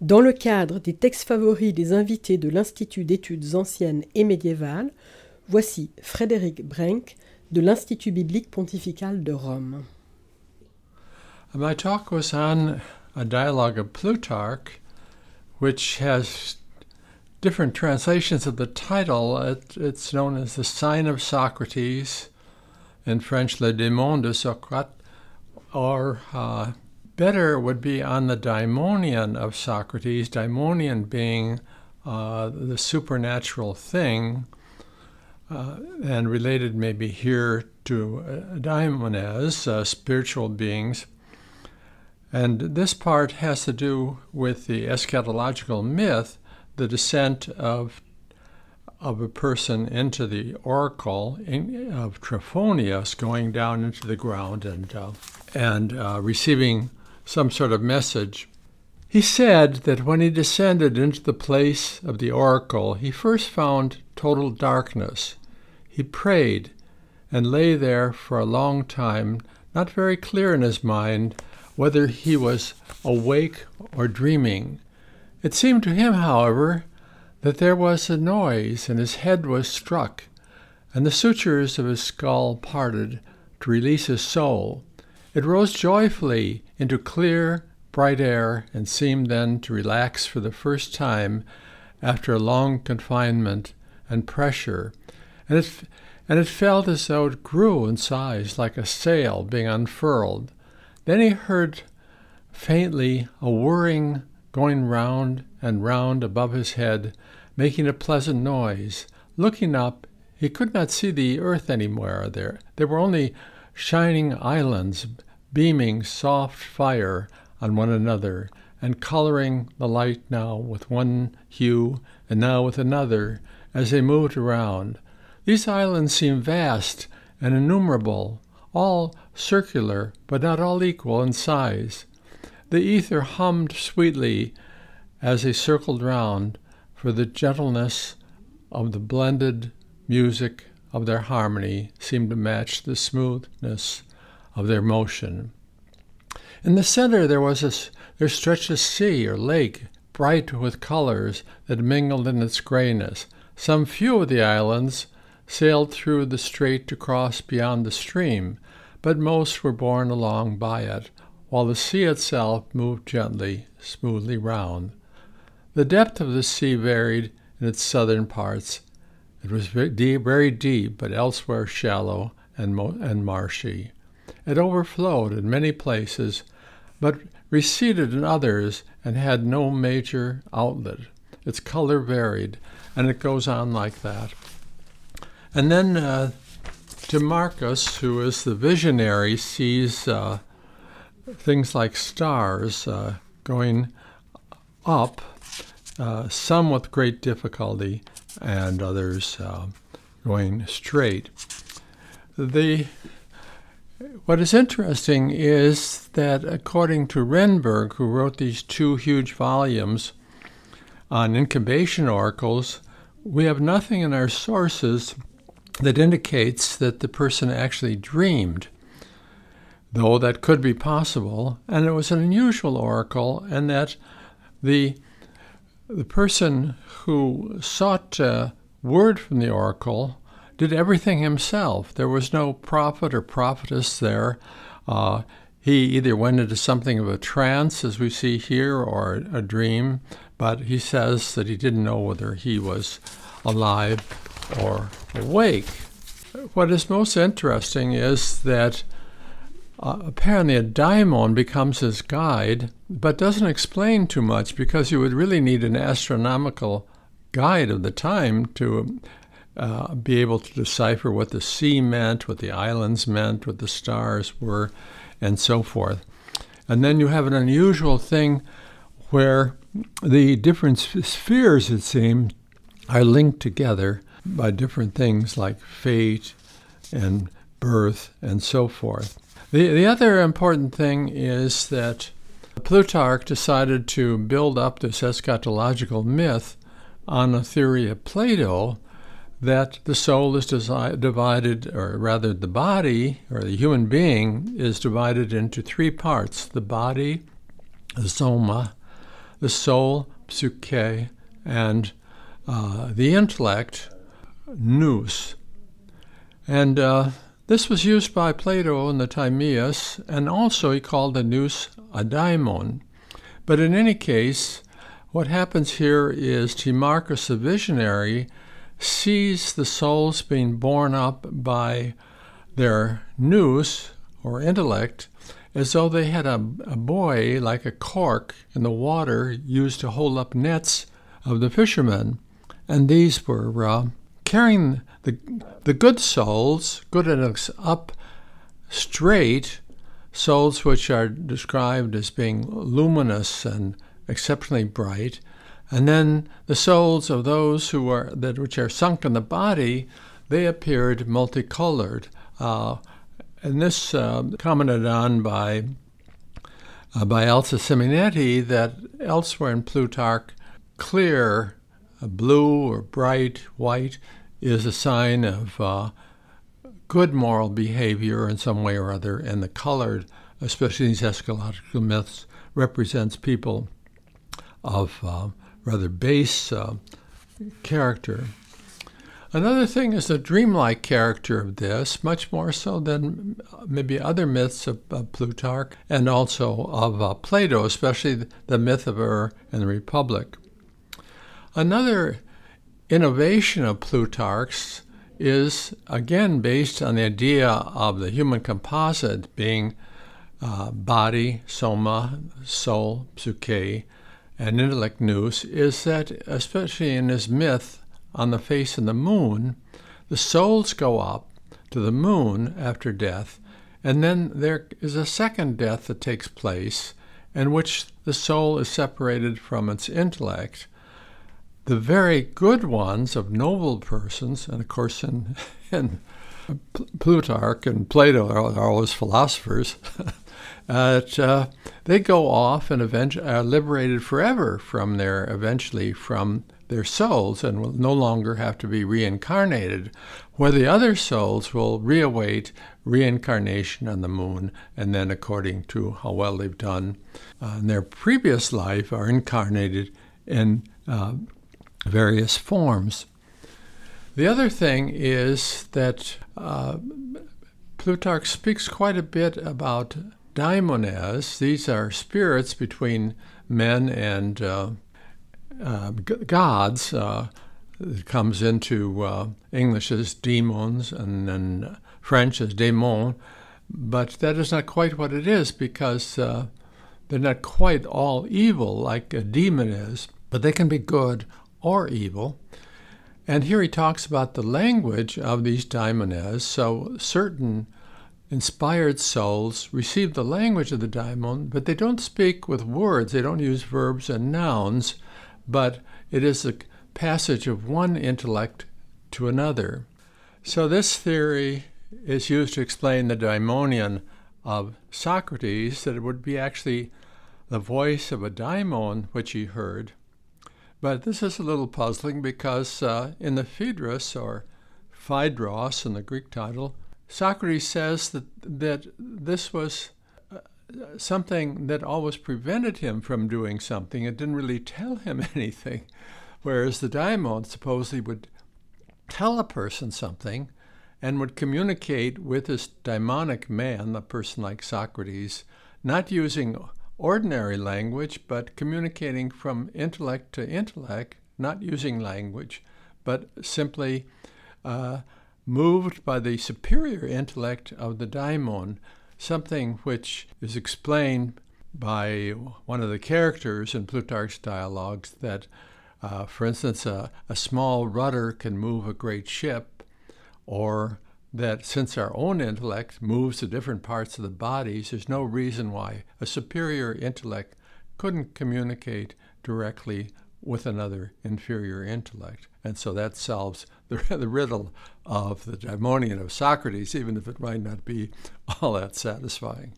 Dans le cadre des textes favoris des invités de l'Institut d'études anciennes et médiévales, voici Frédéric Brenck de l'Institut biblique pontifical de Rome. Different translations of the title. It, it's known as The Sign of Socrates, in French, Le Démon de Socrate, or uh, better would be on the daimonion of Socrates, daimonion being uh, the supernatural thing, uh, and related maybe here to uh, daimones, uh, spiritual beings. And this part has to do with the eschatological myth, the descent of of a person into the oracle in, of Trophonius, going down into the ground and uh, and uh, receiving some sort of message. He said that when he descended into the place of the oracle, he first found total darkness. He prayed and lay there for a long time, not very clear in his mind whether he was awake or dreaming. It seemed to him, however, that there was a noise and his head was struck, and the sutures of his skull parted to release his soul. It rose joyfully into clear, bright air and seemed then to relax for the first time after long confinement and pressure, and it, and it felt as though it grew in size like a sail being unfurled. Then he heard faintly a whirring going round and round above his head, making a pleasant noise. Looking up, he could not see the earth anywhere there. There were only shining islands beaming soft fire on one another, and coloring the light now with one hue and now with another as they moved around. These islands seemed vast and innumerable, all circular, but not all equal in size. The ether hummed sweetly as they circled round, for the gentleness of the blended music of their harmony seemed to match the smoothness of their motion. In the center there was a, there stretched a sea or lake, bright with colors that mingled in its grayness. Some few of the islands sailed through the strait to cross beyond the stream, but most were borne along by it, while the sea itself moved gently, smoothly round. The depth of the sea varied in its southern parts. It was very deep, but elsewhere shallow and, mo- and marshy. It overflowed in many places, but receded in others and had no major outlet. Its color varied, and it goes on like that. And then uh, Timarchus, who is the visionary, sees uh, things like stars uh, going up, uh, some with great difficulty, and others uh, going straight. The what is interesting is that, according to Renberg, who wrote these two huge volumes on incubation oracles, we have nothing in our sources that indicates that the person actually dreamed, though that could be possible, and it was an unusual oracle, and that the the person who sought uh, word from the oracle did everything himself. There was no prophet or prophetess there. Uh, he either went into something of a trance, as we see here, or a dream, but he says that he didn't know whether he was alive or awake. What is most interesting is that uh, apparently a daimon becomes his guide, but doesn't explain too much because you would really need an astronomical guide of the time to uh, be able to decipher what the sea meant, what the islands meant, what the stars were, and so forth. And then you have an unusual thing where the different spheres, it seems, are linked together by different things like fate and birth and so forth. The, the other important thing is that Plutarch decided to build up this eschatological myth on a theory of Plato that the soul is desi- divided, or rather, the body, or the human being, is divided into three parts the body, the soma, the soul, psyche, and uh, the intellect, nous. And uh, this was used by Plato in the Timaeus, and also he called the nous a daimon. But in any case, what happens here is Timarchus the visionary sees the souls being borne up by their nous, or intellect, as though they had a, a buoy like a cork in the water used to hold up nets of the fishermen. And these were uh, carrying the, the good souls, good and up straight, souls which are described as being luminous and exceptionally bright, and then the souls of those who are that which are sunk in the body, they appeared multicolored. Uh, and this uh, commented on by uh, by Elsa Simonetti that elsewhere in Plutarch, clear, uh, blue or bright white is a sign of uh, good moral behavior in some way or other, and the colored, especially these eschatological myths, represents people of uh, rather base uh, character. Another thing is the dreamlike character of this, much more so than maybe other myths of, of Plutarch and also of uh, Plato, especially the myth of Ur and the Republic. Another innovation of Plutarch's is again based on the idea of the human composite being uh, body, soma, soul, psyche, and intellect nous, is that, especially in his myth on the face of the moon, the souls go up to the moon after death, and then there is a second death that takes place in which the soul is separated from its intellect the very good ones of noble persons, and of course in, in Plutarch and Plato are, always philosophers, that, uh, they go off and eventually are liberated forever from their, eventually from their souls and will no longer have to be reincarnated, where the other souls will reawait reincarnation on the moon, and then according to how well they've done uh, in their previous life, are incarnated in uh, various forms. The other thing is that uh, Plutarch speaks quite a bit about daimones. These are spirits between men and uh, uh, gods. Uh, it comes into uh, English as demons and then French as démon, but that is not quite what it is because uh, they're not quite all evil like a demon is, but they can be good or evil. And here he talks about the language of these daimones. So certain inspired souls receive the language of the daimon, but they don't speak with words. They don't use verbs and nouns, but it is a passage of one intellect to another. So this theory is used to explain the daimonion of Socrates, that it would be actually the voice of a daimon which he heard, but this is a little puzzling because uh, in the Phaedrus, or Phaedros in the Greek title, Socrates says that, that this was uh, something that always prevented him from doing something. It didn't really tell him anything. Whereas the daimon supposedly would tell a person something and would communicate with this daimonic man, a person like Socrates, not using ordinary language, but communicating from intellect to intellect, not using language, but simply uh, moved by the superior intellect of the daimon, something which is explained by one of the characters in Plutarch's dialogues that, uh, for instance, a, a small rudder can move a great ship, or that since our own intellect moves to different parts of the bodies, there's no reason why a superior intellect couldn't communicate directly with another inferior intellect. And so that solves the, the riddle of the daimonion of Socrates, even if it might not be all that satisfying.